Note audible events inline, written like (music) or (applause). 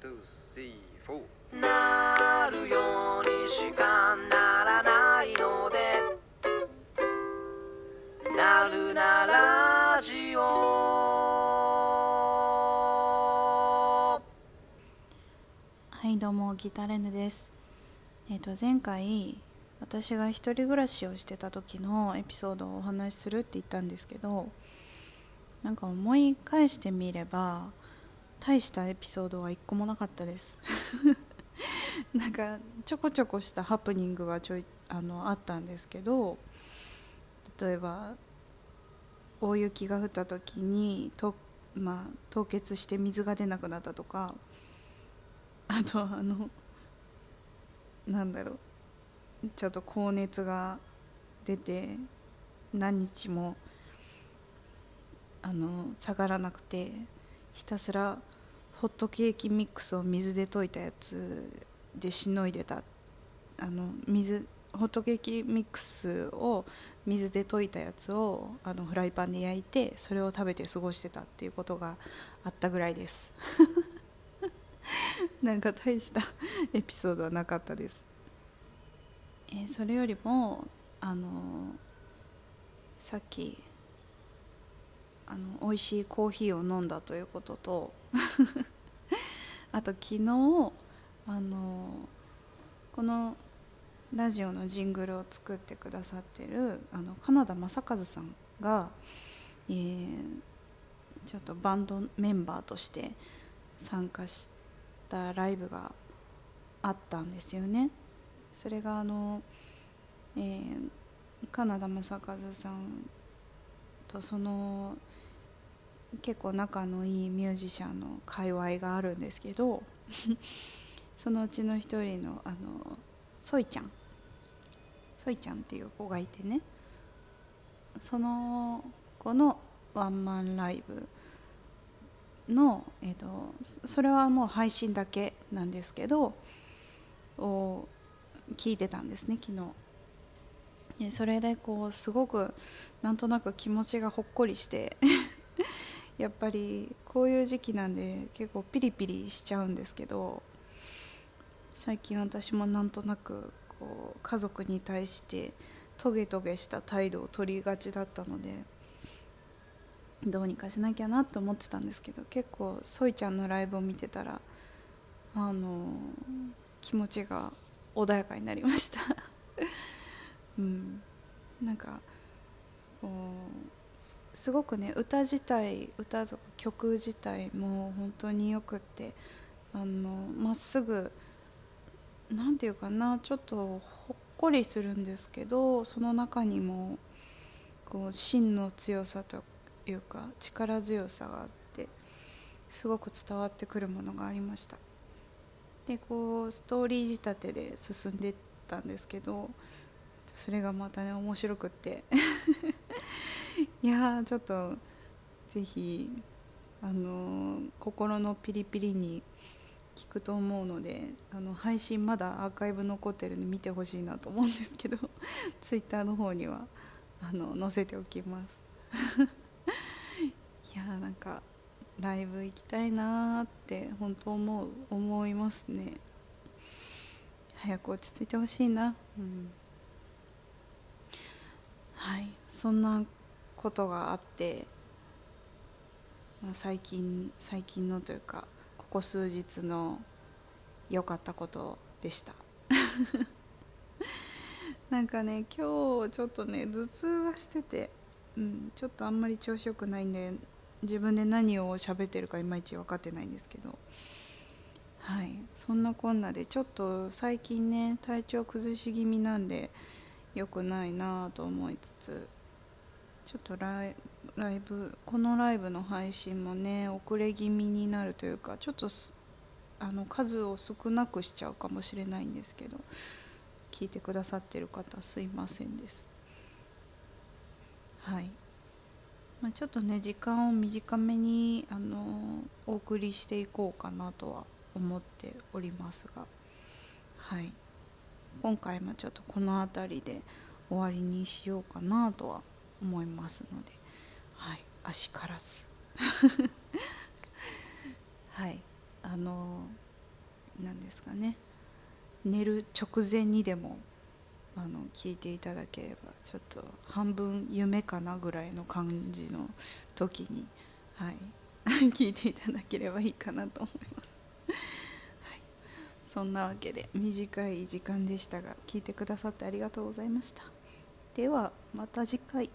two, three, four. なるようにしかならないので。なるなラジオ。はいどうもギタレヌです。えっ、と前回私が一人暮らしをしてた時のエピソードをお話しするって言ったんですけどなんか思い返してみれば大したエピソードは一個もなかったです。(laughs) なんかちょこちょこしたハプニングはちょいあのあったんですけど例えば大雪が降った時にと、まあ、凍結して水が出なくなったとかあとあのなんだろうちょっと高熱が出て何日もあの下がらなくてひたすらホットケーキミックスを水で溶いたやつでしのいでた。あの水ホットケーキミックスを水で溶いたやつをあのフライパンで焼いてそれを食べて過ごしてたっていうことがあったぐらいです。(laughs) なんか大したエピソードはなかったです、えーそれよりもあのさっきあの美味しいコーヒーを飲んだということと (laughs) あと昨日あのこのラジオのジングルを作ってくださってるあのカナダ正和さんが、えーちょっとバンドメンバーとして参加したライブがあったんですよね。それがあの、えーカナダ正和さんとその結構仲のいいミュージシャンの界隈があるんですけど (laughs) そのうちの一人のあのソイちゃん。ソイちゃんっていう子がいてね。その子のワンマンライブの、えー、とそれはもう配信だけなんですけどを聞いてたんですね昨日。それでこうすごくなんとなく気持ちがほっこりしてやっぱりこういう時期なんで結構ピリピリしちゃうんですけど最近私もなんとなくこう家族に対してトゲトゲした態度を取りがちだったのでどうにかしなきゃなと思ってたんですけど結構ソイちゃんのライブを見てたらあの気持ちが穏やかになりました。(laughs) うん。なんかこうすごくね歌自体歌とか曲自体も本当によくってあのまっすぐなんていうかなちょっとほっこりするんですけどその中にもこう芯の強さというか力強さがあってすごく伝わってくるものがありました。でこうストーリー仕立てで進んでったんですけどそれがまたね面白くって。いやちょっとぜひあの心のピリピリに聞くと思うのであの配信まだアーカイブ残ってるんで見てほしいなと思うんですけど (laughs) ツイッターの方にはあの載せておきます。(laughs) いやーなんかライブ行きたいなーって本当思う思いますね。早く落ち着いてほしいな。うん。はい。そんなことがあって、まあ、最近最近のというかここ数日の良かったことでした。(laughs) なんかね今日ちょっとね頭痛がしてて、うん、ちょっとあんまり調子よくないんで自分で何を喋ってるかいまいち分かってないんですけどはいそんなこんなでちょっと最近ね体調崩し気味なんで良くないなぁと思いつつちょっとライブこのライブの配信もね遅れ気味になるというかちょっとあの数を少なくしちゃうかもしれないんですけど聞いてくださってる方すいませんです。はい、まあ、ちょっとね時間を短めにあのお送りしていこうかなとは思っておりますがはい。今回もちょっとこの辺りで終わりにしようかなとは思いますので、はい、足からず (laughs) はいあのなんですかね。寝る直前にでもあの聞いていただければちょっと半分夢かなぐらいの感じの時に、はい、(laughs) 聞いていただければいいかなと思います、はい、そんなわけで短い時間でしたが聞いてくださってありがとうございました。ではまた次回。